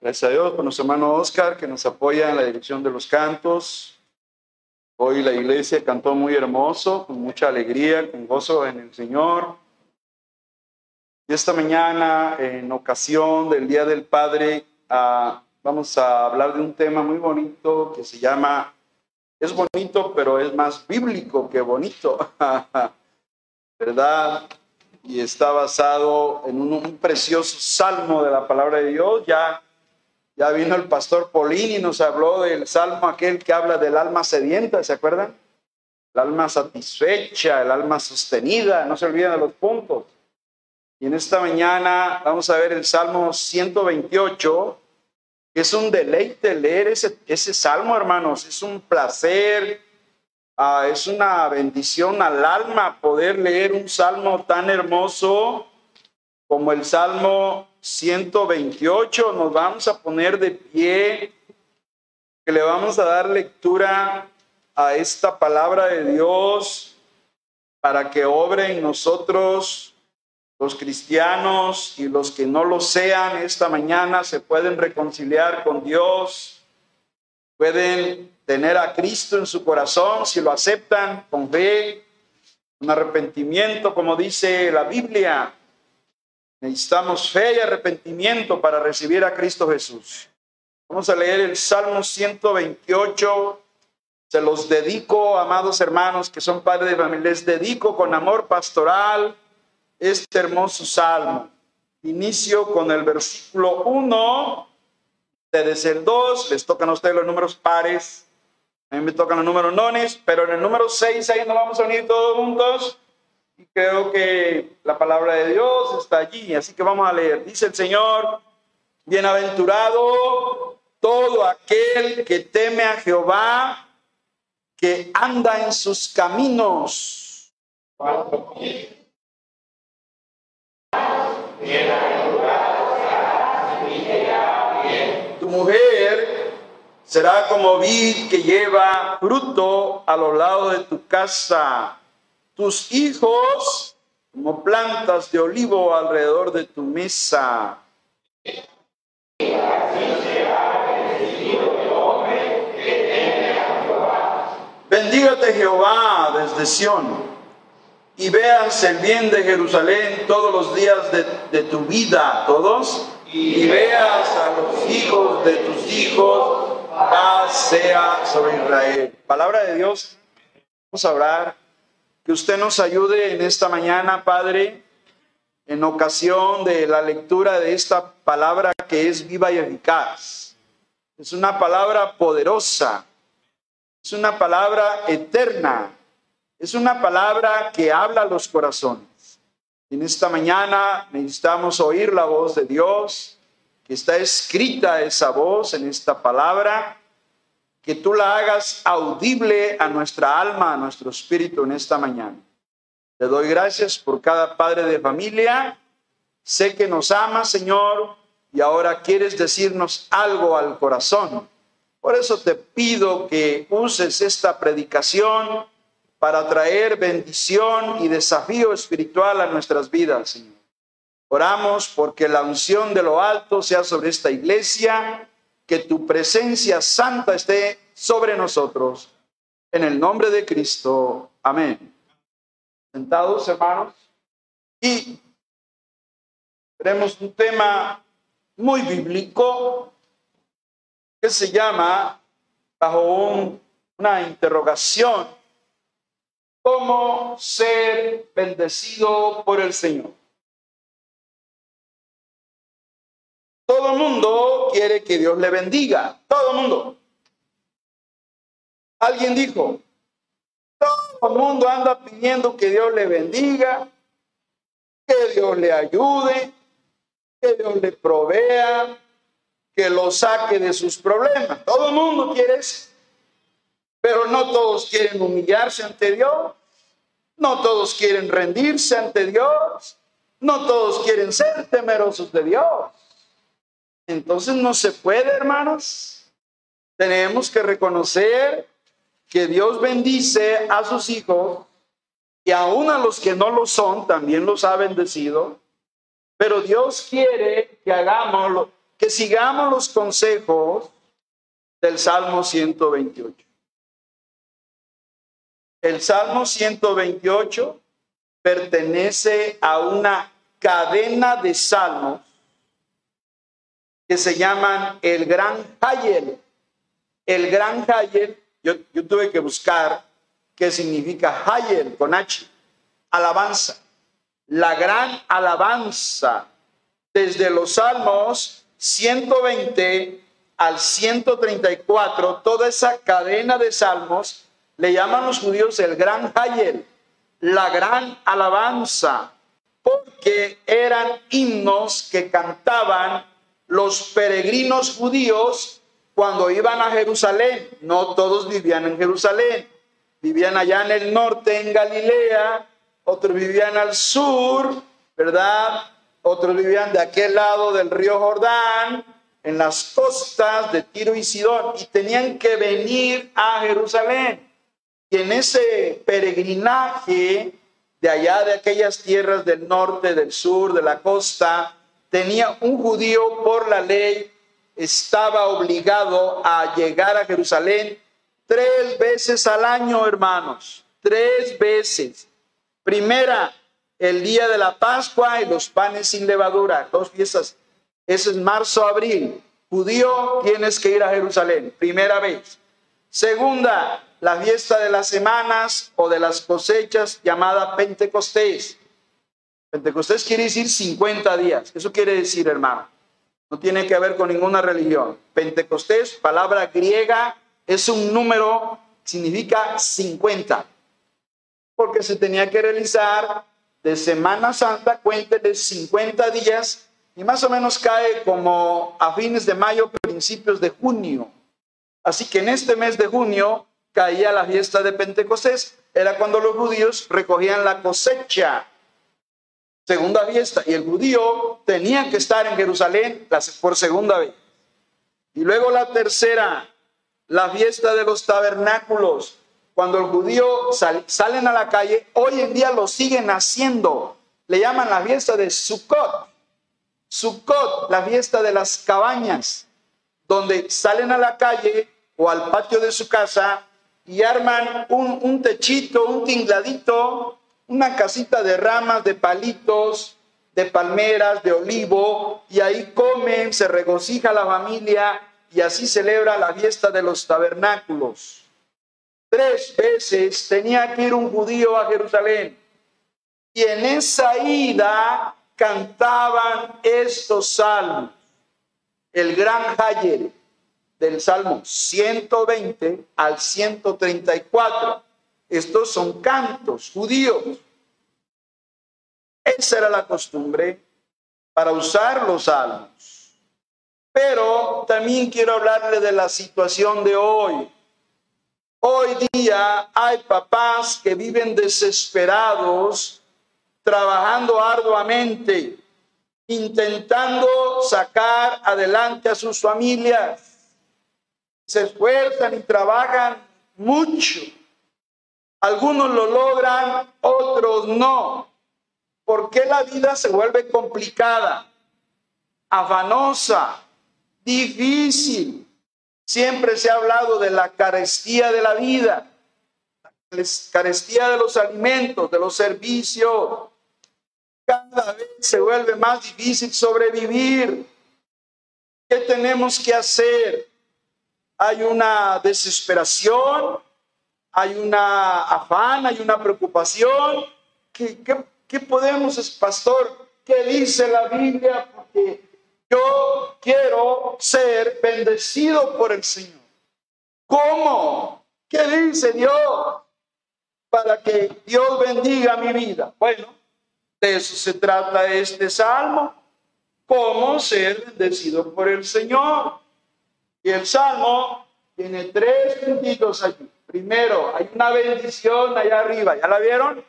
Gracias a Dios por nuestro hermano Oscar que nos apoya en la dirección de los cantos. Hoy la iglesia cantó muy hermoso, con mucha alegría, con gozo en el Señor. Y esta mañana, en ocasión del Día del Padre, ah, vamos a hablar de un tema muy bonito que se llama, es bonito, pero es más bíblico que bonito, ¿verdad? Y está basado en un, precioso salmo de la palabra de Dios. Ya ya vino el pastor Polín y nos habló del salmo aquel que habla del alma sedienta, ¿se acuerdan? El alma satisfecha, el alma sostenida, no se olviden de los puntos. Y en esta mañana vamos a ver el Salmo 128, que es un deleite leer ese salmo, hermanos, es un placer, ah, es una bendición al alma poder leer un salmo tan hermoso como el Salmo 128. Nos vamos a poner de pie, que le vamos a dar lectura a esta palabra de Dios para que obre en nosotros los cristianos y los que no lo sean esta mañana se pueden reconciliar con Dios, pueden tener a Cristo en su corazón si lo aceptan con fe, un arrepentimiento, como dice la Biblia, Necesitamos fe y arrepentimiento para recibir a Cristo Jesús. Vamos a leer el Salmo 128. Se los dedico, amados hermanos que son padres de familia, les dedico con amor pastoral este hermoso salmo. Inicio con el versículo 1, ustedes el 2, les tocan a ustedes los números pares, a mí me tocan los números nones, pero en el número 6 ahí nos vamos a unir todos juntos y creo que la palabra de Dios está allí, así que vamos a leer. Dice el Señor, bienaventurado todo aquel que teme a Jehová, que anda en sus caminos. Tu mujer será como vid que lleva fruto a los lados de tu casa tus hijos como plantas de olivo alrededor de tu mesa. Bendígate Jehová desde Sión y veas el bien de Jerusalén todos los días de, de, tu vida, todos, y veas a los hijos de tus hijos, sea sobre Israel. Palabra de Dios, vamos a orar. Que usted nos ayude en esta mañana, Padre, en ocasión de la lectura de esta palabra que es viva y eficaz. Es una palabra poderosa, es una palabra eterna, es una palabra que habla a los corazones. En esta mañana necesitamos oír la voz de Dios, que está escrita esa voz en esta palabra que tú la hagas audible a nuestra alma, a nuestro espíritu en esta mañana. Te doy gracias por cada padre de familia. Sé que nos ama, Señor, y ahora quieres decirnos algo al corazón. Por eso te pido que uses esta predicación para traer bendición y desafío espiritual a nuestras vidas, Señor. Oramos porque la unción de lo alto sea sobre esta iglesia que tu presencia santa esté sobre nosotros. En el nombre de Cristo. Amén. Sentados, hermanos. Y tenemos un tema muy bíblico que se llama, bajo una interrogación, ¿cómo ser bendecido por el Señor? Todo el mundo quiere que Dios le bendiga. Todo el mundo. Alguien dijo, todo el mundo anda pidiendo que Dios le bendiga, que Dios le ayude, que Dios le provea, que lo saque de sus problemas. Todo el mundo quiere eso. Pero no todos quieren humillarse ante Dios. No todos quieren rendirse ante Dios. No todos quieren ser temerosos de Dios. Entonces no se puede, hermanos. Tenemos que reconocer que Dios bendice a sus hijos y aún a los que no lo son, también los ha bendecido. Pero Dios quiere que hagamos, que sigamos los consejos del Salmo 128. El Salmo 128 pertenece a una cadena de salmos que se llaman el Gran Hayel. El Gran Hayel, yo, tuve que buscar qué significa Hayel con H, alabanza. La gran alabanza desde los Salmos 120 al 134, toda esa cadena de salmos le llaman los judíos el gran Hayel, la gran alabanza, porque eran himnos que cantaban los peregrinos judíos cuando iban a Jerusalén. No todos vivían en Jerusalén, vivían allá en el norte, en Galilea, otros vivían al sur, ¿verdad? Otros vivían de aquel lado del río Jordán, en las costas de Tiro y Sidón, y tenían que venir a Jerusalén. Y en ese peregrinaje de allá de aquellas tierras del norte, del sur, de la costa, tenía un judío por la ley, estaba obligado a llegar a Jerusalén tres veces al año, hermanos, tres veces. Primera, el día de la Pascua y los panes sin levadura, dos fiestas. Ese es marzo, abril. Judío, tienes que ir a Jerusalén, primera vez. Segunda, la fiesta de las semanas o de las cosechas llamada Pentecostés. Pentecostés quiere decir 50 días. Eso quiere decir, hermano. No tiene que ver con ninguna religión. Pentecostés, palabra griega, es un número, significa 50. Porque se tenía que realizar de Semana Santa, cuéntele 50 días y más o menos cae como a fines de mayo, principios de junio. Así que en este mes de junio caía la fiesta de Pentecostés. Era cuando los judíos recogían la cosecha segunda fiesta, y el judío tenía que estar en Jerusalén por segunda vez. Y luego la tercera, la fiesta de los tabernáculos, cuando el judío salen a la calle, hoy en día lo siguen haciendo. Le llaman la fiesta de Sukkot. Sukkot, la fiesta de las cabañas, donde salen a la calle o al patio de su casa y arman un, un techito, un tingladito una casita de ramas, de palitos, de palmeras, de olivo, y ahí comen, se regocija la familia y así celebra la fiesta de los tabernáculos. Tres veces tenía que ir un judío a Jerusalén y en esa ida cantaban estos salmos. El gran Hayer del Salmo 120 al 134 estos son cantos judíos. Esa era la costumbre para usar los salmos. Pero también quiero hablarle de la situación de hoy. Hoy día hay papás que viven desesperados, trabajando arduamente, intentando sacar adelante a sus familias. Se esfuerzan y trabajan mucho algunos lo logran, otros no. ¿Por qué la vida se vuelve complicada, afanosa, difícil? Siempre se ha hablado de la carestía de la vida, la carestía de los alimentos, de los servicios. Cada vez se vuelve más difícil sobrevivir. ¿Qué tenemos que hacer? Hay una desesperación, hay una afán, hay una preocupación. ¿Qué, qué, podemos, pastor? ¿Qué dice la Biblia? Porque yo quiero ser bendecido por el Señor. ¿Cómo? ¿Qué dice Dios? Para que Dios bendiga mi vida. Bueno, de eso se trata este salmo. ¿Cómo ser bendecido por el Señor? Y el salmo tiene tres puntitos allí. Primero, hay una bendición allá arriba, ¿ya la vieron?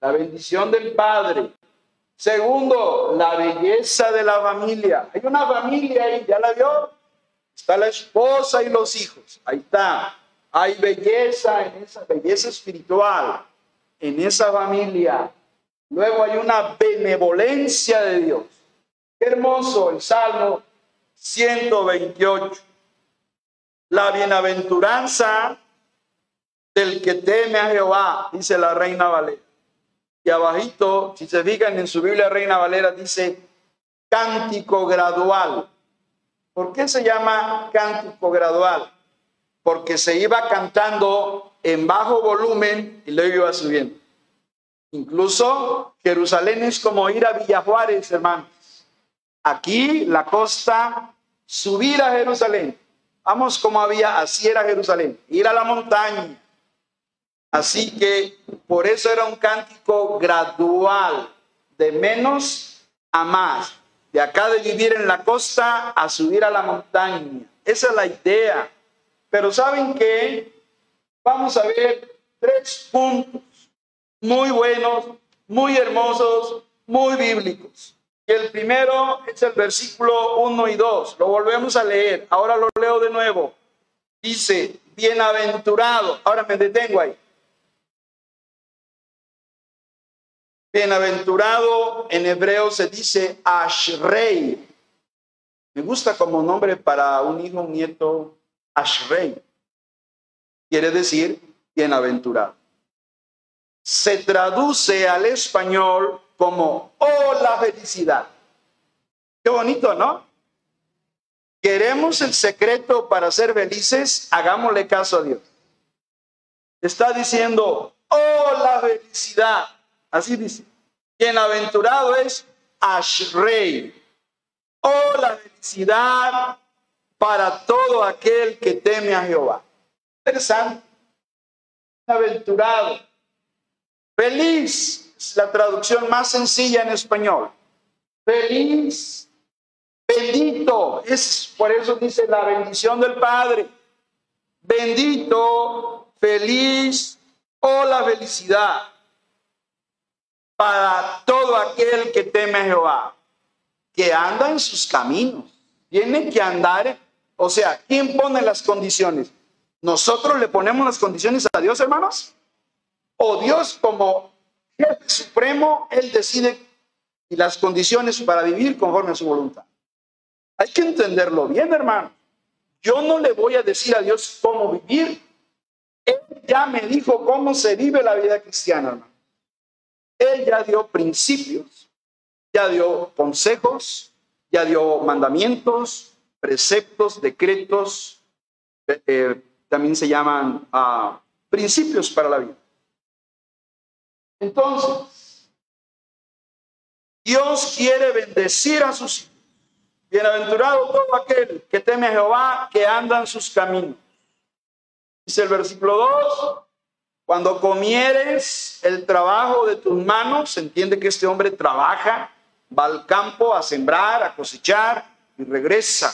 La bendición del Padre. Segundo, la belleza de la familia. Hay una familia ahí, ¿ya la vio? Está la esposa y los hijos. Ahí está. Hay belleza en esa belleza espiritual, en esa familia. Luego hay una benevolencia de Dios. hermoso el Salmo 128. La bienaventuranza del que teme a Jehová, dice la Reina Valera. Y abajito, si se fijan en su Biblia Reina Valera, dice cántico gradual. ¿Por qué se llama cántico gradual? Porque se iba cantando en bajo volumen y luego iba subiendo. Incluso Jerusalén es como ir a Villajuárez, hermanos. Aquí la costa, subir a Jerusalén. Vamos como había, así era Jerusalén, ir a la montaña. Así que por eso era un cántico gradual, de menos a más. De acá de vivir en la costa a subir a la montaña. Esa es la idea. Pero ¿saben qué? Vamos a ver tres puntos muy buenos, muy hermosos, muy bíblicos. Y el primero es el versículo 1 y 2. Lo volvemos a leer. Ahora lo leo de nuevo. Dice, bienaventurado. Ahora me detengo ahí. Bienaventurado en hebreo se dice Ashrei. Me gusta como nombre para un hijo, un nieto, Ashrei. Quiere decir bienaventurado se traduce al español como oh la felicidad. Qué bonito, ¿no? Queremos el secreto para ser felices, hagámosle caso a Dios. Está diciendo, oh la felicidad. Así dice. Bienaventurado es Ashrei. Oh la felicidad para todo aquel que teme a Jehová. Interesante. Bienaventurado Feliz es la traducción más sencilla en español. Feliz, bendito, es por eso dice la bendición del Padre. Bendito, feliz o la felicidad para todo aquel que teme a Jehová, que anda en sus caminos. Tiene que andar, o sea, ¿quién pone las condiciones? ¿Nosotros le ponemos las condiciones a Dios, hermanos? o Dios como jefe supremo, Él decide las condiciones para vivir conforme a su voluntad. Hay que entenderlo bien, hermano. Yo no le voy a decir a Dios cómo vivir. Él ya me dijo cómo se vive la vida cristiana, hermano. Él ya dio principios, ya dio consejos, ya dio mandamientos, preceptos, decretos, eh, también se llaman ah, principios para la vida. Entonces, Dios quiere bendecir a sus hijos. Bienaventurado todo aquel que teme a Jehová, que anda en sus caminos. Dice el versículo 2, cuando comieres el trabajo de tus manos, se entiende que este hombre trabaja, va al campo a sembrar, a cosechar y regresa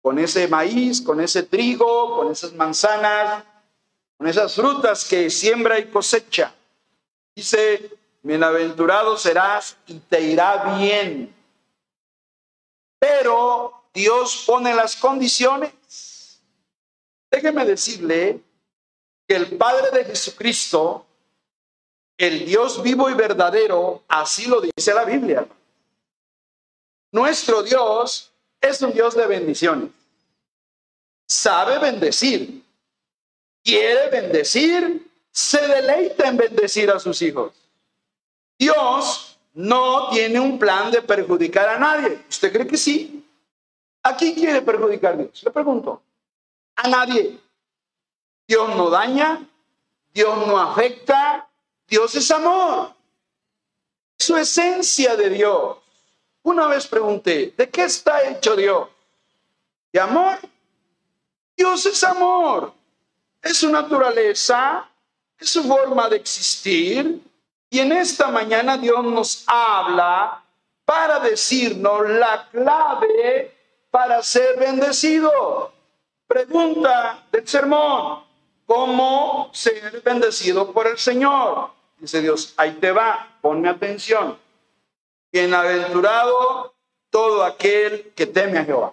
con ese maíz, con ese trigo, con esas manzanas, con esas frutas que siembra y cosecha. Dice, bienaventurado serás y te irá bien. Pero Dios pone las condiciones. Déjeme decirle que el Padre de Jesucristo, el Dios vivo y verdadero, así lo dice la Biblia. Nuestro Dios es un Dios de bendiciones. Sabe bendecir. Quiere bendecir se deleita en bendecir a sus hijos. Dios no tiene un plan de perjudicar a nadie. ¿Usted cree que sí? ¿A quién quiere perjudicar Dios? Le pregunto. A nadie. Dios no daña, Dios no afecta, Dios es amor. Su esencia de Dios. Una vez pregunté, ¿de qué está hecho Dios? ¿De amor? Dios es amor. Es su naturaleza, es su forma de existir. Y en esta mañana Dios nos habla para decirnos la clave para ser bendecido. Pregunta del sermón, ¿cómo ser bendecido por el Señor? Dice Dios, ahí te va, ponme atención. Bienaventurado todo aquel que teme a Jehová.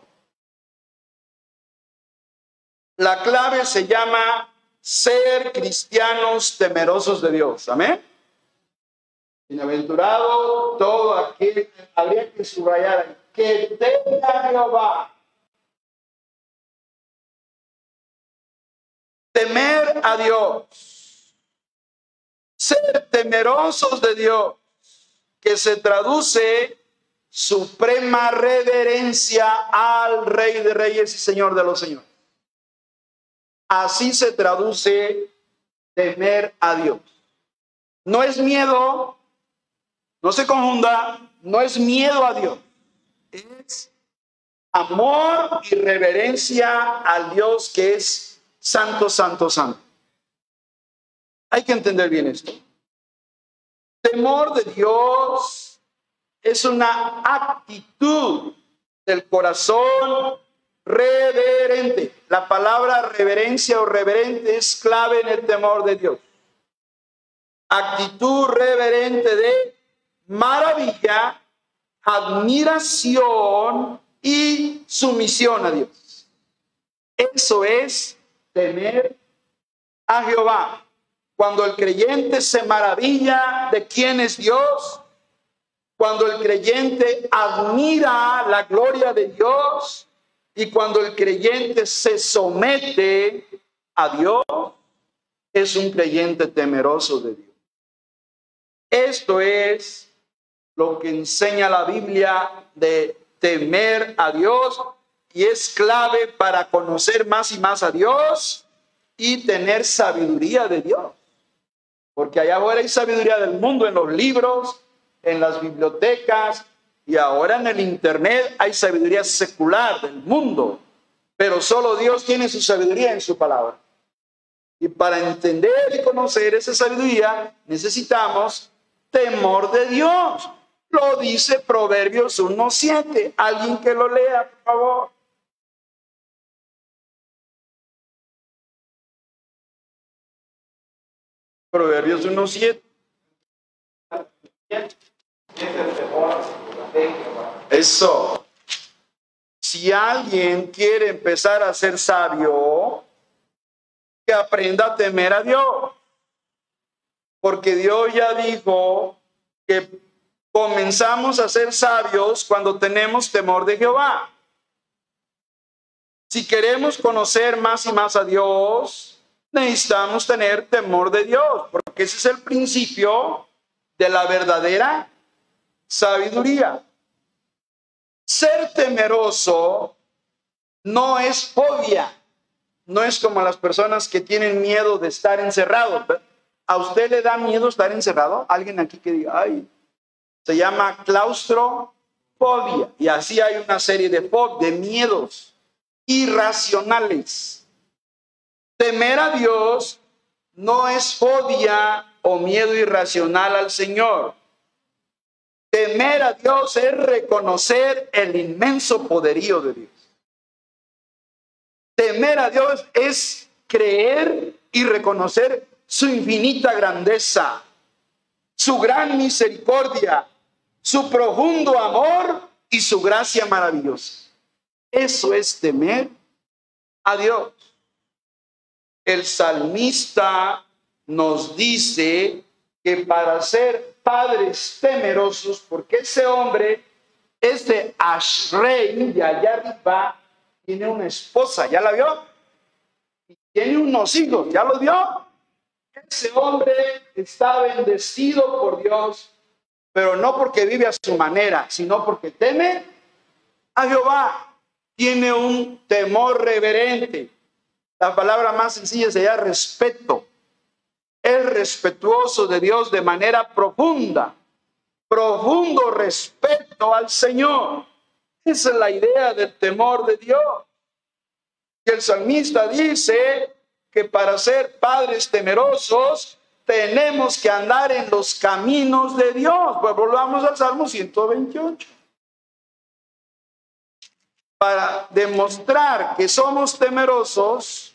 La clave se llama ser cristianos temerosos de Dios. Amén. Bienaventurado todo aquel, habría que subrayar, que tenga a Jehová. Temer a Dios. Ser temerosos de Dios, que se traduce suprema reverencia al Rey de Reyes y Señor de los Señores. Así se traduce temer a Dios. No es miedo, no se confunda, no es miedo a Dios, es amor y reverencia al Dios que es santo, santo, santo. Hay que entender bien esto. Temor de Dios es una actitud del corazón reverente. La palabra reverencia o reverente es clave en el temor de Dios. Actitud reverente de maravilla, admiración y sumisión a Dios. Eso es temer a Jehová. Cuando el creyente se maravilla de quién es Dios, cuando el creyente admira la gloria de Dios y cuando el creyente se somete a Dios, es un creyente temeroso de Dios. Esto es lo que enseña la Biblia de temer a Dios y es clave para conocer más y más a Dios y tener sabiduría de Dios. Porque allá afuera hay sabiduría del mundo en los libros, en las bibliotecas y ahora en el Internet hay sabiduría secular del mundo. Pero solo Dios tiene su sabiduría en su palabra. Y para entender y conocer esa sabiduría necesitamos temor de Dios. Lo dice Proverbios 1.7. Alguien que lo lea, por favor. Proverbios 1.7. Eso. Si alguien quiere empezar a ser sabio, que aprenda a temer a Dios. Porque Dios ya dijo que comenzamos a ser sabios cuando tenemos temor de Jehová. Si queremos conocer más y más a Dios, necesitamos tener temor de Dios, porque ese es el principio de la verdadera sabiduría. Ser temeroso no es fobia, no es como las personas que tienen miedo de estar encerrados. ¿A usted le da miedo estar encerrado? Alguien aquí que diga, ay, se llama claustrofobia. Y así hay una serie de, de miedos irracionales. Temer a Dios no es fobia o miedo irracional al Señor. Temer a Dios es reconocer el inmenso poderío de Dios. Temer a Dios es creer y reconocer su infinita grandeza, su gran misericordia, su profundo amor y su gracia maravillosa. Eso es temer a Dios. El salmista nos dice que para ser padres temerosos, porque ese hombre, este Ashrei de allá arriba, tiene una esposa, ¿ya la vio? Y tiene unos hijos, ¿ya lo vio? Ese hombre está bendecido por Dios, pero no porque vive a su manera, sino porque teme a Jehová. Tiene un temor reverente. La palabra más sencilla sería respeto. Es respetuoso de Dios de manera profunda. Profundo respeto al Señor. Esa es la idea del temor de Dios. Y el salmista dice, que para ser padres temerosos tenemos que andar en los caminos de Dios. Pues volvamos al Salmo 128. Para demostrar que somos temerosos,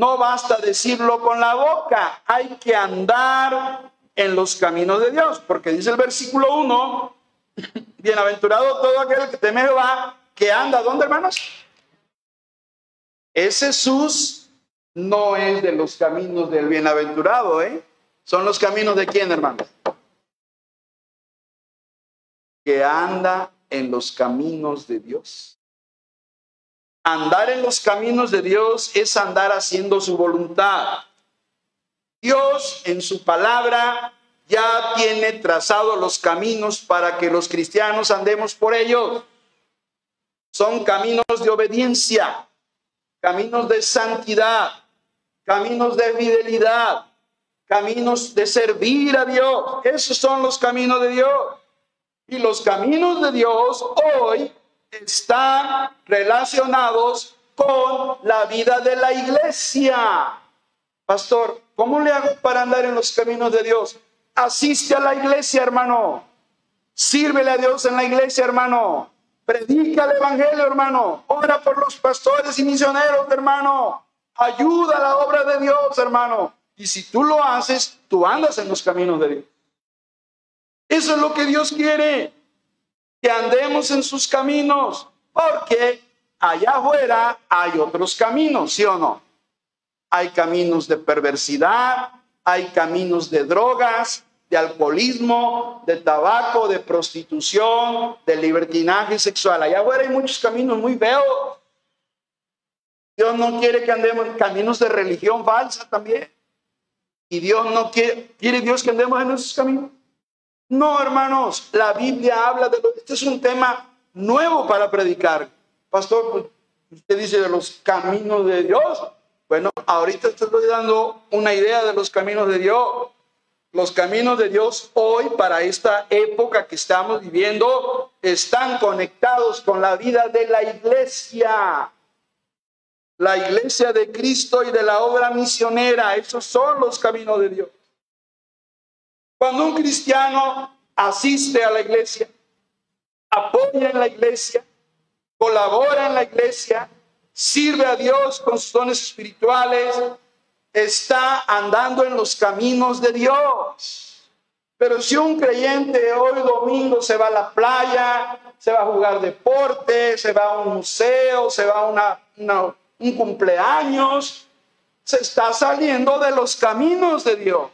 no basta decirlo con la boca, hay que andar en los caminos de Dios, porque dice el versículo 1, bienaventurado todo aquel que teme va, que anda, ¿dónde hermanos? Es Jesús no es de los caminos del bienaventurado, ¿eh? Son los caminos de quién, hermano? que anda en los caminos de Dios. Andar en los caminos de Dios es andar haciendo su voluntad. Dios en su palabra ya tiene trazados los caminos para que los cristianos andemos por ellos. Son caminos de obediencia, caminos de santidad, caminos de fidelidad, caminos de servir a Dios. Esos son los caminos de Dios. Y los caminos de Dios hoy están relacionados con la vida de la iglesia. Pastor, ¿cómo le hago para andar en los caminos de Dios? Asiste a la iglesia, hermano. Sírvele a Dios en la iglesia, hermano. Predica el evangelio, hermano. Ora por los pastores y misioneros, hermano. Ayuda a la obra de Dios, hermano. Y si tú lo haces, tú andas en los caminos de Dios. Eso es lo que Dios quiere, que andemos en sus caminos, porque allá afuera hay otros caminos, ¿sí o no? Hay caminos de perversidad, hay caminos de drogas, de alcoholismo, de tabaco, de prostitución, de libertinaje sexual. Allá afuera hay muchos caminos muy feos. Dios no quiere que andemos en caminos de religión falsa también. Y Dios no quiere, quiere Dios que andemos en esos caminos. No, hermanos, la Biblia habla de, este es un tema nuevo para predicar. Pastor, pues, usted dice de los caminos de Dios. Bueno, ahorita te estoy dando una idea de los caminos de Dios. Los caminos de Dios hoy, para esta época que estamos viviendo, están conectados con la vida de la iglesia la iglesia de Cristo y de la obra misionera. Esos son los caminos de Dios. Cuando un cristiano asiste a la iglesia, apoya en la iglesia, colabora en la iglesia, sirve a Dios con sus dones espirituales, está andando en los caminos de Dios. Pero si un creyente hoy domingo se va a la playa, se va a jugar deporte, se va a un museo, se va a un cumpleaños, se está saliendo de los caminos de Dios.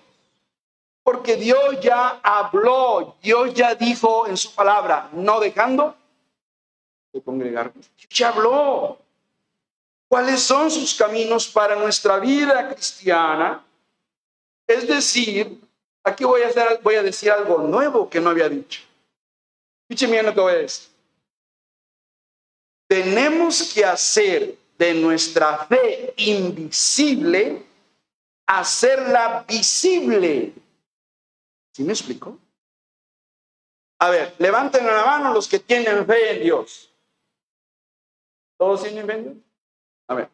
Porque Dios ya habló, Dios ya dijo en su palabra, no dejando de congregar. Dios habló. ¿Cuáles son sus caminos para nuestra vida cristiana? Es decir, aquí voy a, hacer, decir algo nuevo que no había dicho. Escúcheme lo que voy a decir. Tenemos que hacer de nuestra fe invisible, hacerla visible. ¿Sí me explico? A ver, levanten la mano los que tienen fe en Dios. ¿Todos tienen fe en? A ver.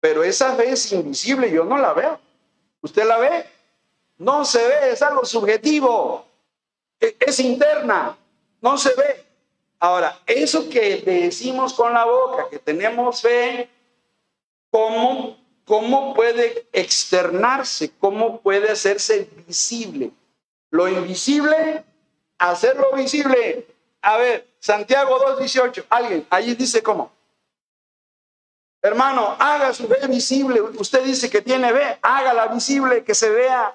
Pero esa fe es invisible, yo no la veo. ¿Usted la ve? No se ve, es algo subjetivo. E, es interna, no se ve. Ahora, eso que decimos con la boca, que tenemos fe, ¿cómo, cómo puede externarse? ¿Cómo puede hacerse visible? Lo invisible, hacerlo visible. A ver, Santiago 2.18, alguien, allí dice cómo. Hermano, haga su fe visible. Usted dice que tiene fe, hágala visible, que se vea.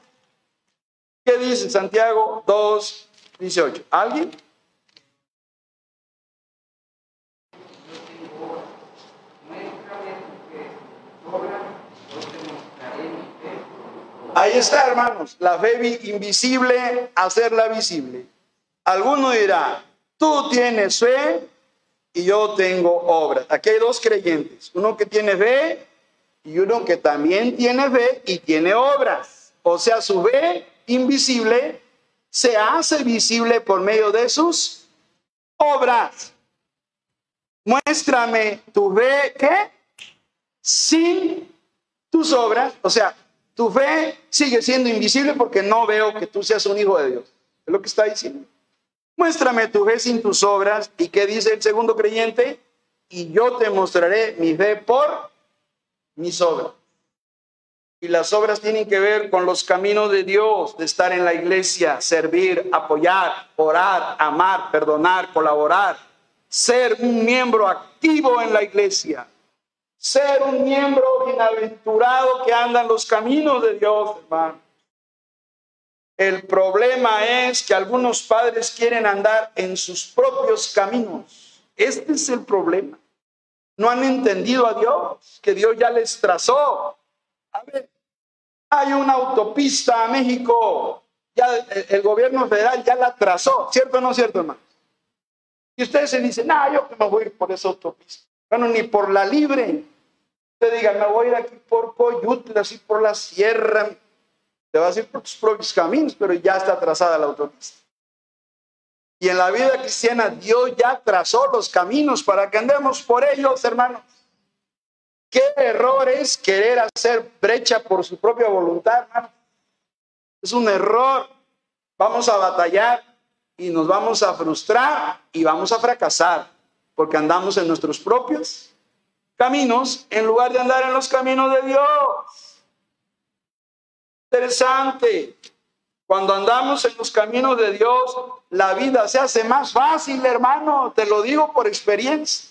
¿Qué dice Santiago 2.18? ¿Alguien? Ahí está, hermanos, la fe invisible, hacerla visible. Alguno dirá, tú tienes fe y yo tengo obras. Aquí hay dos creyentes, uno que tiene fe y uno que también tiene fe y tiene obras. O sea, su fe invisible se hace visible por medio de sus obras. Muéstrame tu fe, ¿qué? Sin tus obras, o sea, tu fe sigue siendo invisible porque no veo que tú seas un hijo de Dios. Es lo que está diciendo. Muéstrame tu fe sin tus obras. ¿Y qué dice el segundo creyente? Y yo te mostraré mi fe por mis obras. Y las obras tienen que ver con los caminos de Dios, de estar en la iglesia, servir, apoyar, orar, amar, perdonar, colaborar, ser un miembro activo en la iglesia ser un miembro bienaventurado que anda en los caminos de Dios, hermano. El problema es que algunos padres quieren andar en sus propios caminos. Este es el problema. No han entendido a Dios, que Dios ya les trazó. A ver, hay una autopista a México, ya el, gobierno federal ya la trazó, ¿cierto o no cierto, hermano? Y ustedes se dicen, no, yo que me voy por esa autopista. Bueno, ni por la libre. Usted diga, me voy a ir aquí por Coyutla, así por la sierra. Te vas a ir por tus propios caminos, pero ya está trazada la autopista. Y en la vida cristiana Dios ya trazó los caminos para que andemos por ellos, hermanos. Qué error es querer hacer brecha por su propia voluntad, hermano. Es un error. Vamos a batallar y nos vamos a frustrar y vamos a fracasar porque andamos en nuestros propios caminos en lugar de andar en los caminos de Dios. Interesante. Cuando andamos en los caminos de Dios, la vida se hace más fácil, hermano. Te lo digo por experiencia.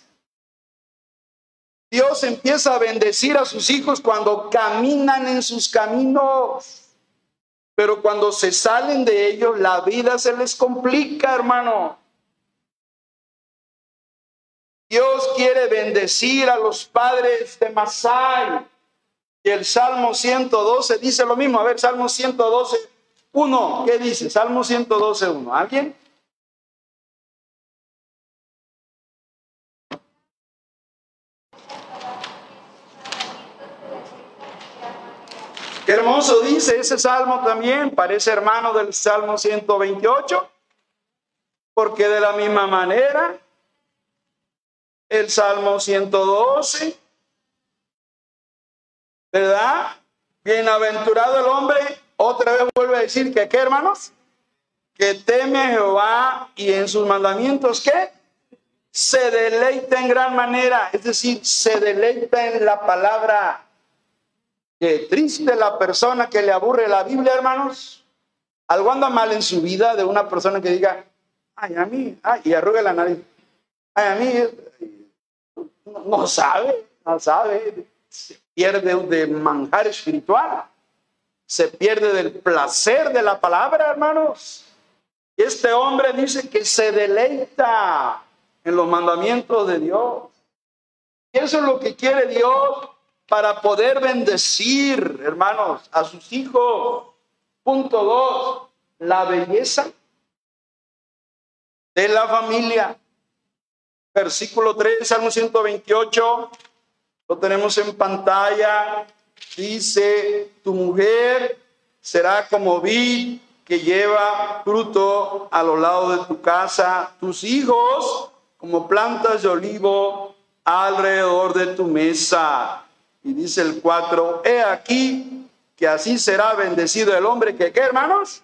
Dios empieza a bendecir a sus hijos cuando caminan en sus caminos. Pero cuando se salen de ellos, la vida se les complica, hermano. Dios quiere bendecir a los padres de Masai. Y el Salmo 112 dice lo mismo. A ver, Salmo 112, 1. ¿Qué dice? Salmo 112, 1. ¿Alguien? Qué hermoso dice ese salmo también, parece hermano del Salmo 128, porque de la misma manera el Salmo 112, ¿verdad? Bienaventurado el hombre, otra vez vuelve a decir que qué hermanos, que teme a Jehová y en sus mandamientos, ¿qué? Se deleita en gran manera, es decir, se deleita en la palabra Qué triste la persona que le aburre la Biblia, hermanos. Algo anda mal en su vida de una persona que diga, ay, a mí, ay, y arruga la nariz. Ay, a mí, no, sabe, no sabe. Se pierde de manjar espiritual. Se pierde del placer de la palabra, hermanos. Este hombre dice que se deleita en los mandamientos de Dios. Y eso es lo que quiere Dios para poder bendecir, hermanos, a sus hijos. Punto dos, la belleza de la familia. Versículo 3, Salmo 128, lo tenemos en pantalla. Dice, tu mujer será como vid que lleva fruto a los lados de tu casa, tus hijos como plantas de olivo alrededor de tu mesa. Y dice el 4, he aquí que así será bendecido el hombre que, ¿qué hermanos?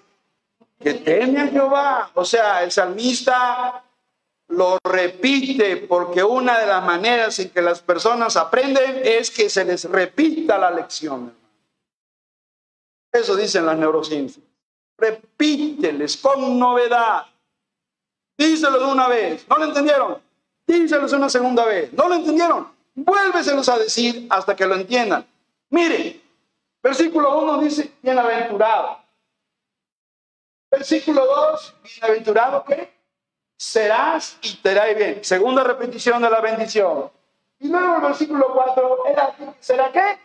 Que teme a Jehová. O sea, el salmista lo repite porque una de las maneras en que las personas aprenden es que se les repita la lección. Eso dicen las neurociencias. Repíteles con novedad. Díselo de una vez. ¿No lo entendieron? Díselos una segunda vez. ¿No lo entendieron? Vuélveselos a decir hasta que lo entiendan. Mire, versículo 1 dice, bienaventurado. Versículo 2, bienaventurado ¿qué? Serás y te irá bien. Segunda repetición de la bendición. Y luego el versículo 4, ¿será qué?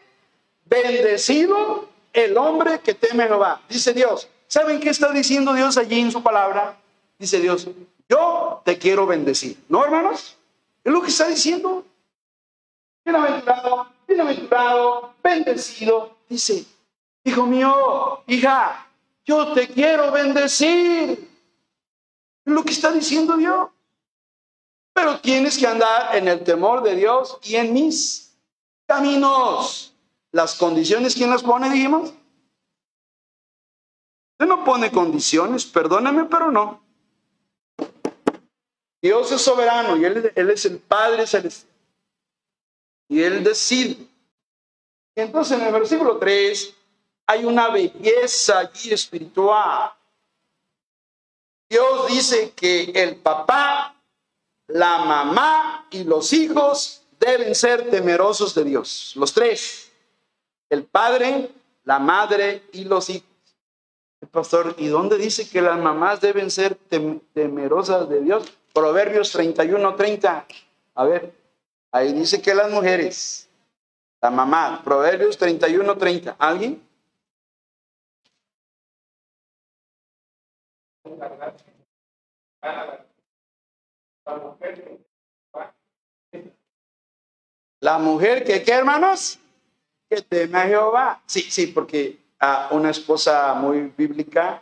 Bendecido el hombre que teme a Jehová. Dice Dios. ¿Saben qué está diciendo Dios allí en su palabra? Dice Dios, yo te quiero bendecir. ¿No, hermanos? Es lo que está diciendo. Bienaventurado, bienaventurado, bendecido. Dice, hijo mío, hija, yo te quiero bendecir. Lo que está diciendo Dios. Pero tienes que andar en el temor de Dios y en mis caminos. Las condiciones, ¿quién las pone, dijimos? Usted no pone condiciones, perdóneme, pero no. Dios es soberano y Él, es el Padre celestial y él decide. Entonces en el versículo 3 hay una belleza allí espiritual. Dios dice que el papá, la mamá y los hijos deben ser temerosos de Dios. Los tres. El padre, la madre y los hijos. pastor, ¿y dónde dice que las mamás deben ser temerosas de Dios? Proverbios 31, 30. A ver, ahí dice que las mujeres, la mamá, Proverbios 31, 30. ¿Alguien? La mujer que, ¿qué hermanos? Que teme a Jehová. Sí, sí, porque a una esposa muy bíblica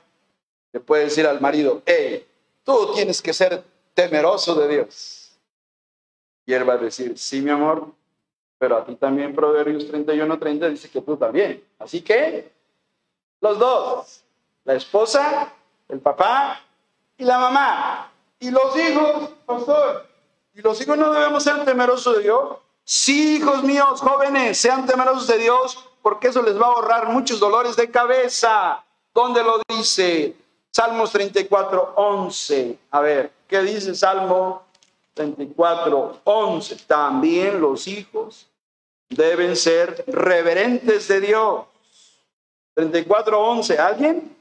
le puede decir al marido, hey, tú tienes que ser temeroso de Dios. Y él va a decir, sí, mi amor, pero a ti también Proverbios 31, 30 dice que tú también. Así que, los dos, la esposa, el papá y la mamá. Y los hijos, pastor, y los hijos no debemos ser temerosos de Dios. Sí, hijos míos, jóvenes, sean temerosos de Dios, porque eso les va a ahorrar muchos dolores de cabeza. ¿Dónde lo dice? Salmos 34, 11. A ver, ¿qué dice Salmo 34, 11? También los hijos deben ser reverentes de Dios. 34, 11. ¿Alguien?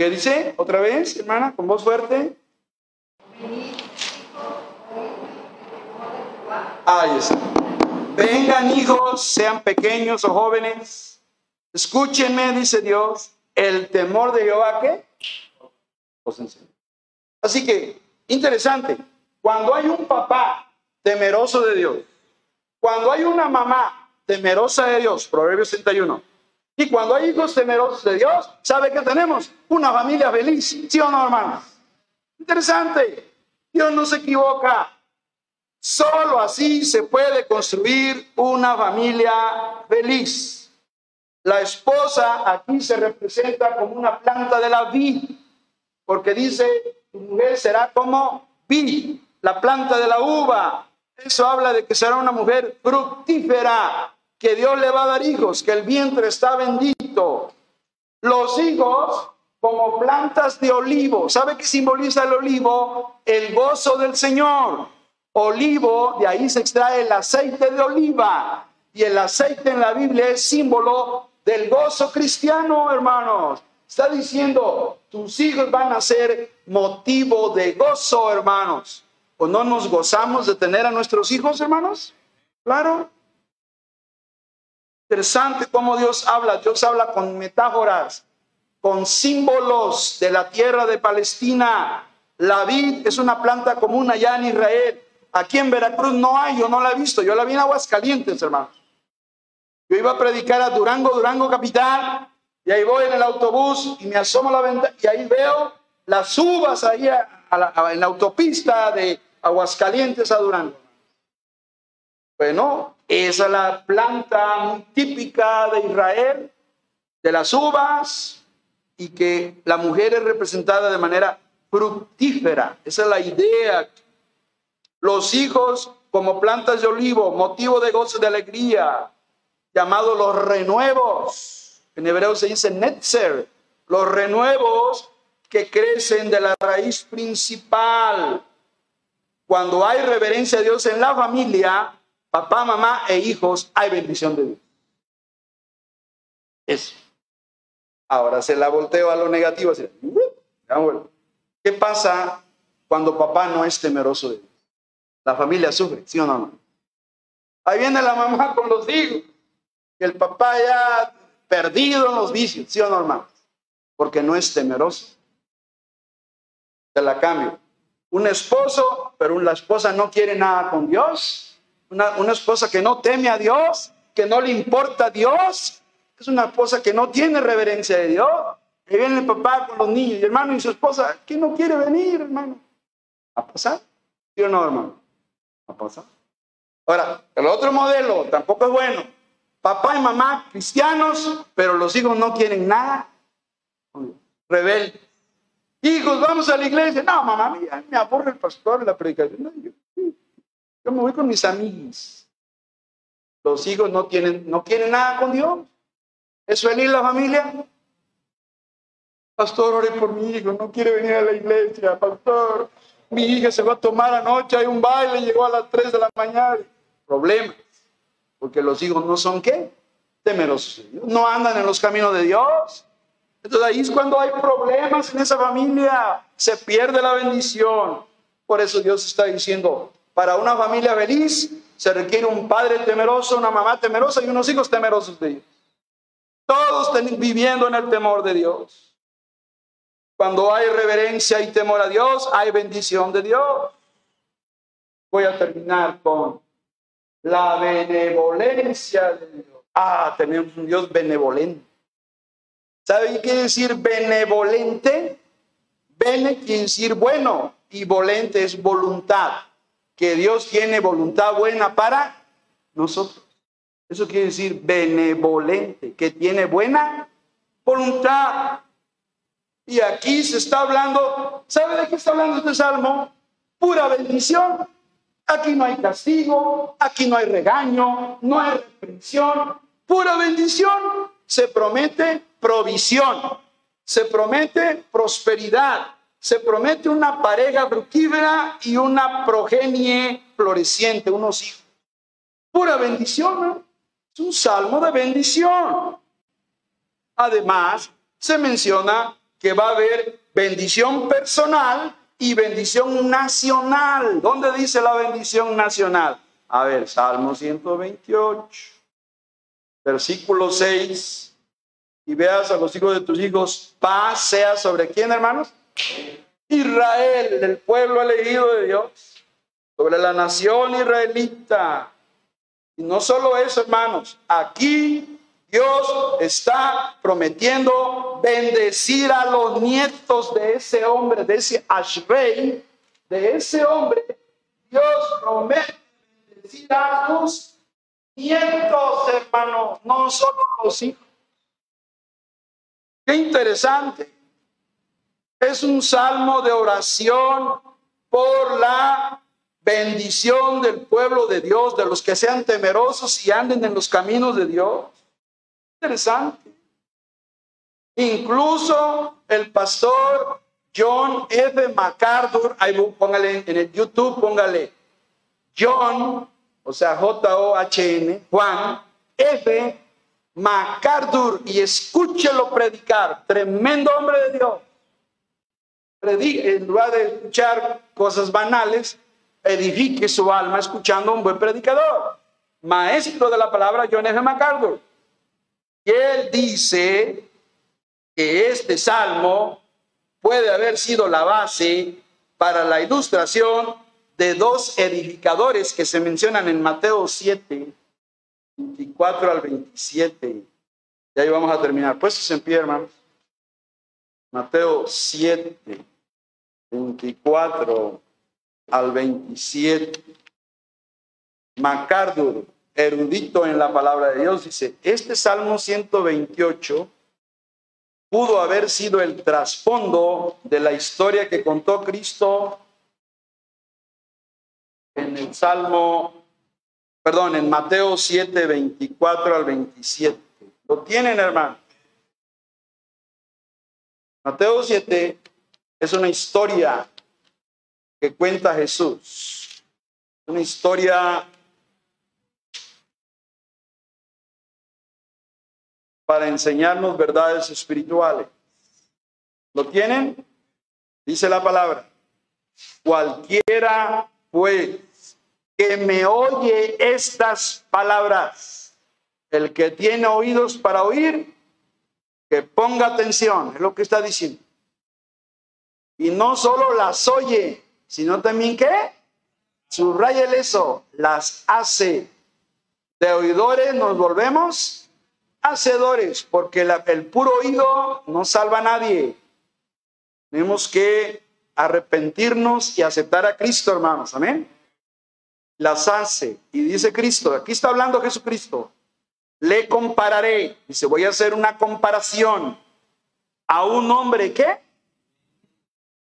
¿Qué dice? Otra vez, hermana, con voz fuerte. Ahí está. Vengan hijos, sean pequeños o jóvenes, escúchenme, dice Dios, el temor de Jehová que os enseña. Así que, interesante, cuando hay un papá temeroso de Dios, cuando hay una mamá temerosa de Dios, Proverbios 61, y cuando hay hijos temerosos de Dios, ¿sabe que tenemos? Una familia feliz, ¿sí o no, hermanos? Interesante. Dios no se equivoca. Solo así se puede construir una familia feliz. La esposa aquí se representa como una planta de la vid, porque dice, tu mujer será como vid, la planta de la uva. Eso habla de que será una mujer fructífera, que Dios le va a dar hijos, que el vientre está bendito. Los hijos como plantas de olivo. ¿Sabe qué simboliza el olivo? El gozo del Señor. Olivo, de ahí se extrae el aceite de oliva. Y el aceite en la Biblia es símbolo del gozo cristiano, hermanos. Está diciendo, tus hijos van a ser motivo de gozo, hermanos. ¿O no nos gozamos de tener a nuestros hijos, hermanos? Claro. Interesante cómo Dios habla. Dios habla con metáforas, con símbolos de la tierra de Palestina. La vid es una planta común allá en Israel. Aquí en Veracruz no hay, yo no la he visto. Yo la vi en Aguascalientes, hermanos. Yo iba a predicar a Durango, Durango capital, y ahí voy en el autobús y me asomo a la ventana y ahí veo las uvas ahí en la autopista de Aguascalientes a Durango. Bueno, es la planta típica de Israel, de las uvas, y que la mujer es representada de manera fructífera. Esa es la idea. Los hijos como plantas de olivo, motivo de gozo y de alegría, llamados los renuevos. En hebreo se dice netzer, los renuevos que crecen de la raíz principal. Cuando hay reverencia a Dios en la familia, papá, mamá e hijos, hay bendición de Dios. Eso. Ahora se la volteo a lo negativo. ¿Qué pasa cuando papá no es temeroso de Dios? La familia sufre, ¿sí o no? Ahí viene la mamá con los hijos. El papá ya perdido en los vicios, ¿sí o no, hermano? Porque no es temeroso. Se la cambio. Un esposo, pero la esposa no quiere nada con Dios una, esposa que no teme a Dios, que no le importa a Dios, es una esposa que no tiene reverencia de Dios. Y viene el papá con los niños y hermano y su esposa, que no quiere venir, hermano. ¿A pasar? ¿Sí o no, hermano? ¿A pasar? Ahora, el otro modelo tampoco es bueno. Papá y mamá cristianos, pero los hijos no quieren nada. Rebeldes. Hijos, vamos a la iglesia. No, mamá, me aburre el pastor, la predicación. Me voy con mis amigos. Los hijos no tienen, no quieren nada con Dios. ¿Es feliz la familia? Pastor, ore por mi hijo, no quiere venir a la iglesia, pastor. Mi hija se va a tomar anoche, hay un baile, llegó a las 3 de la mañana. Problemas. Porque los hijos no son qué? Temerosos. No andan en los caminos de Dios. Entonces ahí es cuando hay problemas en esa familia. Se pierde la bendición. Por eso Dios está diciendo, para una familia feliz se requiere un padre temeroso, una mamá temerosa y unos hijos temerosos de Dios. Todos viviendo en el temor de Dios. Cuando hay reverencia y temor a Dios, hay bendición de Dios. Voy a terminar con la benevolencia de Dios. Ah, tenemos un Dios benevolente. ¿Sabe qué decir benevolente? Bene quiere decir bueno y volente es voluntad. Que Dios tiene voluntad buena para nosotros. Eso quiere decir benevolente, que tiene buena voluntad. Y aquí se está hablando, ¿sabe de qué está hablando este salmo? Pura bendición. Aquí no hay castigo, aquí no hay regaño, no hay reprensión, pura bendición. Se promete provisión, se promete prosperidad, se promete una pareja fructífera y una progenie floreciente, unos hijos. Pura bendición, ¿no? Es un salmo de bendición. Además, se menciona que va a haber bendición personal y bendición nacional. ¿Dónde dice la bendición nacional? A ver, Salmo 128, versículo 6. Y veas a los hijos de tus hijos, paz sea sobre quién, hermanos? Israel, el pueblo elegido de Dios, sobre la nación israelita. Y no solo eso, hermanos, aquí Dios está prometiendo bendecir a los nietos de ese hombre, de ese Ashrei, de ese hombre. Dios promete bendecir a sus nietos, hermanos, no solo los hijos. Qué interesante. Es un salmo de oración por la bendición del pueblo de Dios, de los que sean temerosos y anden en los caminos de Dios. Interesante. Incluso el pastor John F. MacArthur, ahí póngale en el YouTube, póngale John, o sea, J-O-H-N, Juan F. MacArthur, y escúchelo predicar, tremendo hombre de Dios en lugar de escuchar cosas banales, edifique su alma escuchando a un buen predicador, maestro de la palabra John F. MacArthur. Y él dice que este salmo puede haber sido la base para la ilustración de dos edificadores que se mencionan en Mateo 7, 24 al 27. Y ahí vamos a terminar. Pues en pie, hermanos. Mateo 7, 24 al 27. MacArthur, erudito en la palabra de Dios, dice, este Salmo 128 pudo haber sido el trasfondo de la historia que contó Cristo en el Salmo, perdón, en Mateo 7, 24 al 27. ¿Lo tienen, hermano? Mateo 7, es una historia que cuenta Jesús. Una historia para enseñarnos verdades espirituales. ¿Lo tienen? Dice la palabra. Cualquiera, pues, que me oye estas palabras, el que tiene oídos para oír, que ponga atención, es lo que está diciendo. Y no solo las oye, sino también ¿qué? Subraya eso, las hace. De oidores nos volvemos hacedores, porque el puro oído no salva a nadie. Tenemos que arrepentirnos y aceptar a Cristo, hermanos. Amén. Las hace. Y dice Cristo, aquí está hablando Jesucristo. Le compararé. Dice, voy a hacer una comparación a un hombre que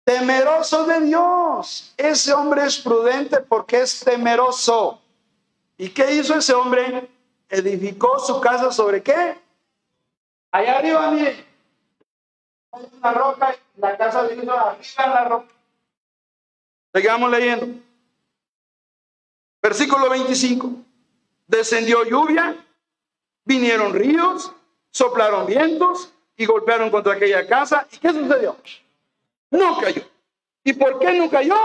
temeroso de Dios. Ese hombre es prudente porque es temeroso. ¿Y qué hizo ese hombre? Edificó su casa sobre qué? Allá arriba, mire. Hay una roca y la casa vino arriba en la roca. Sigamos leyendo. Versículo 25. Descendió lluvia, vinieron ríos, soplaron vientos y golpearon contra aquella casa. ¿Y qué sucedió? No cayó. ¿Y por qué no cayó?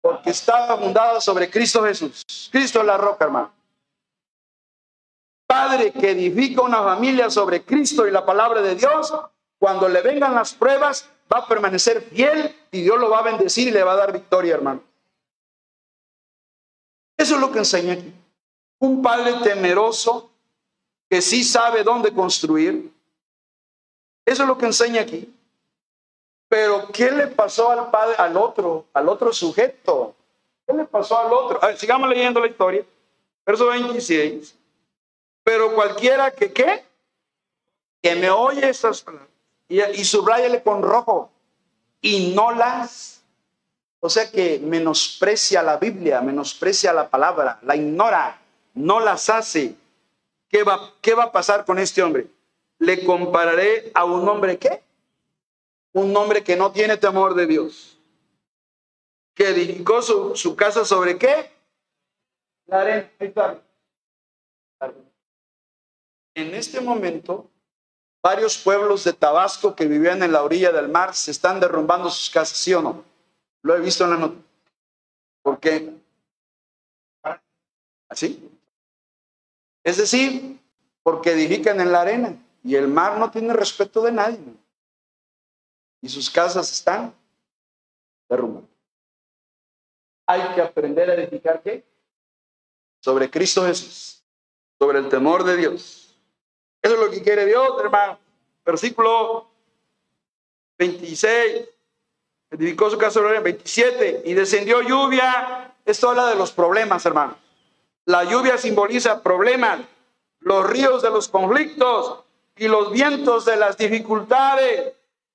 Porque estaba fundada sobre Cristo Jesús. Cristo es la roca, hermano. Padre que edifica una familia sobre Cristo y la palabra de Dios, cuando le vengan las pruebas, va a permanecer fiel y Dios lo va a bendecir y le va a dar victoria, hermano. Eso es lo que enseña aquí. Un padre temeroso que sí sabe dónde construir. Eso es lo que enseña aquí. Pero ¿qué le pasó al padre, al otro, al otro sujeto? ¿Qué le pasó al otro? sigamos leyendo la historia. Verso 26. Pero cualquiera que qué, que me oye estas palabras y, y con rojo y no las, o sea que menosprecia la Biblia, menosprecia la palabra, la ignora, no las hace. ¿Qué va, qué va a pasar con este hombre? Le compararé a un hombre qué? Un hombre que no tiene temor de Dios. Que edificó su, su casa sobre qué? La arena. En este momento, varios pueblos de Tabasco que vivían en la orilla del mar se están derrumbando sus casas, ¿sí o no? Lo he visto en la nota. ¿Por qué? ¿Así? Es decir, porque edifican en la arena y el mar no tiene respeto de nadie. Y sus casas están derrumbadas. Hay que aprender a edificar qué? Sobre Cristo Jesús, sobre el temor de Dios eso es lo que quiere Dios, hermano. Versículo 26. Edificó su casa en 27. Y descendió lluvia. Esto habla de los problemas, hermano. La lluvia simboliza problemas. Los ríos de los conflictos y los vientos de las dificultades.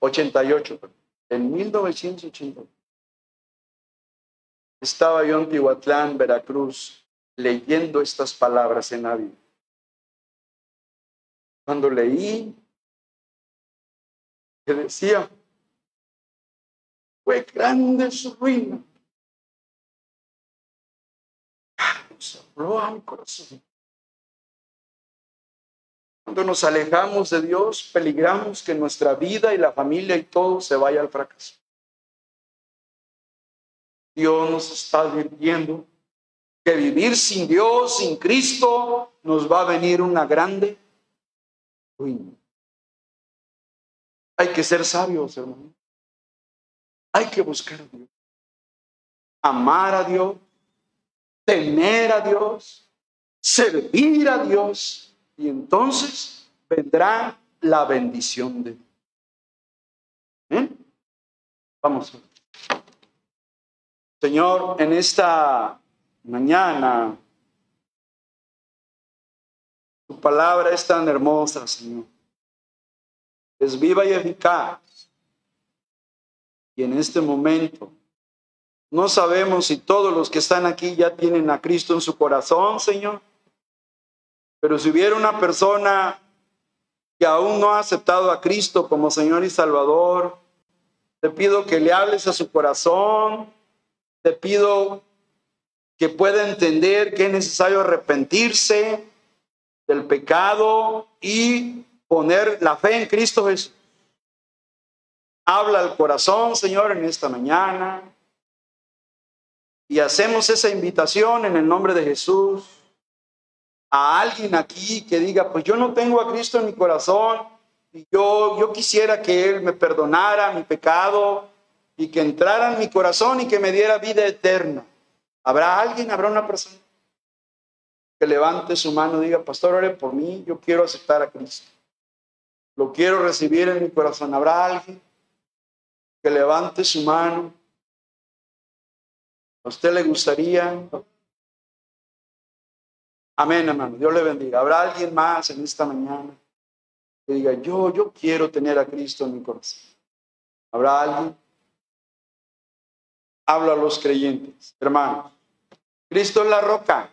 88, en 1988, estaba yo en Tihuatlán, Veracruz, leyendo estas palabras en la Biblia. Cuando leí, que decía, fue grande su ruina. Se habló a mi corazón. Cuando nos alejamos de Dios, peligramos que nuestra vida y la familia y todo se vaya al fracaso. Dios nos está advirtiendo que vivir sin Dios, sin Cristo, nos va a venir una grande ruina. Hay que ser sabios, hermano. Hay que buscar a Dios. Amar a Dios, temer a Dios, servir a Dios. Y entonces vendrá la bendición de Dios. ¿Eh? Vamos. Señor, en esta mañana. Tu palabra es tan hermosa, Señor. Es viva y eficaz. Y en este momento no sabemos si todos los que están aquí ya tienen a Cristo en su corazón, Señor. Pero si hubiera una persona que aún no ha aceptado a Cristo como Señor y Salvador, te pido que le hables a su corazón. Te pido que pueda entender que es necesario arrepentirse del pecado y poner la fe en Cristo Jesús. Habla al corazón, Señor, en esta mañana. Y hacemos esa invitación en el nombre de Jesús a alguien aquí que diga, pues yo no tengo a Cristo en mi corazón y yo, yo quisiera que Él me perdonara mi pecado y que entrara en mi corazón y que me diera vida eterna. ¿Habrá alguien, habrá una persona que levante su mano y diga, pastor, ore por mí, yo quiero aceptar a Cristo. Lo quiero recibir en mi corazón. ¿Habrá alguien? que levante su mano. ¿A usted le gustaría? Amén, hermano. Dios le bendiga. ¿Habrá alguien más en esta mañana que diga, yo, yo quiero tener a Cristo en mi corazón? ¿Habrá alguien? Habla a los creyentes, hermanos. Cristo es la roca.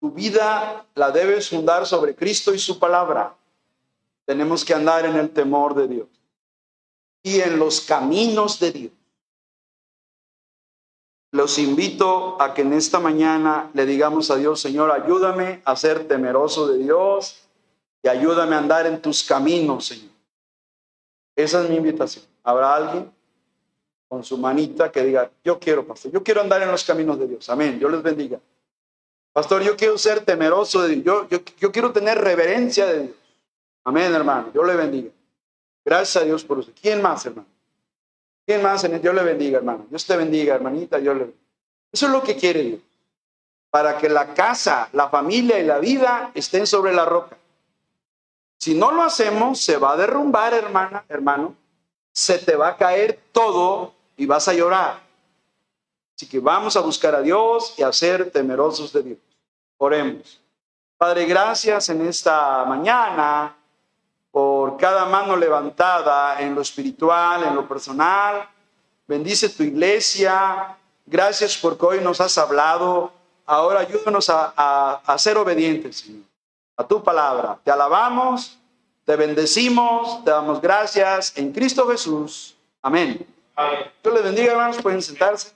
Tu vida la debes fundar sobre Cristo y su palabra. Tenemos que andar en el temor de Dios y en los caminos de Dios. Los invito a que en esta mañana le digamos a Dios, Señor, ayúdame a ser temeroso de Dios y ayúdame a andar en tus caminos, Señor. Esa es mi invitación. ¿Habrá alguien con su manita que diga, yo quiero, pastor, yo quiero andar en los caminos de Dios? Amén. Dios les bendiga. Pastor, yo quiero ser temeroso de Dios. Yo, yo, quiero tener reverencia de Dios. Amén, hermano. Dios le bendiga. Gracias a Dios por usted. ¿Quién más, hermano? ¿Quién más? Dios le bendiga, hermano. Dios te bendiga, hermanita. Dios le Eso es lo que quiere Dios. Para que la casa, la familia y la vida estén sobre la roca. Si no lo hacemos, se va a derrumbar, hermana, hermano. Se te va a caer todo y vas a llorar. Así que vamos a buscar a Dios y a ser temerosos de Dios. Oremos. Padre, gracias en esta mañana por cada mano levantada en lo espiritual, en lo personal. Bendice tu iglesia. Gracias porque hoy nos has hablado. Ahora ayúdanos a, a, ser obedientes, Señor, a tu palabra. Te alabamos, te bendecimos, te damos gracias en Cristo Jesús. Amén. Amén. Dios les bendiga, hermanos. Pueden sentarse.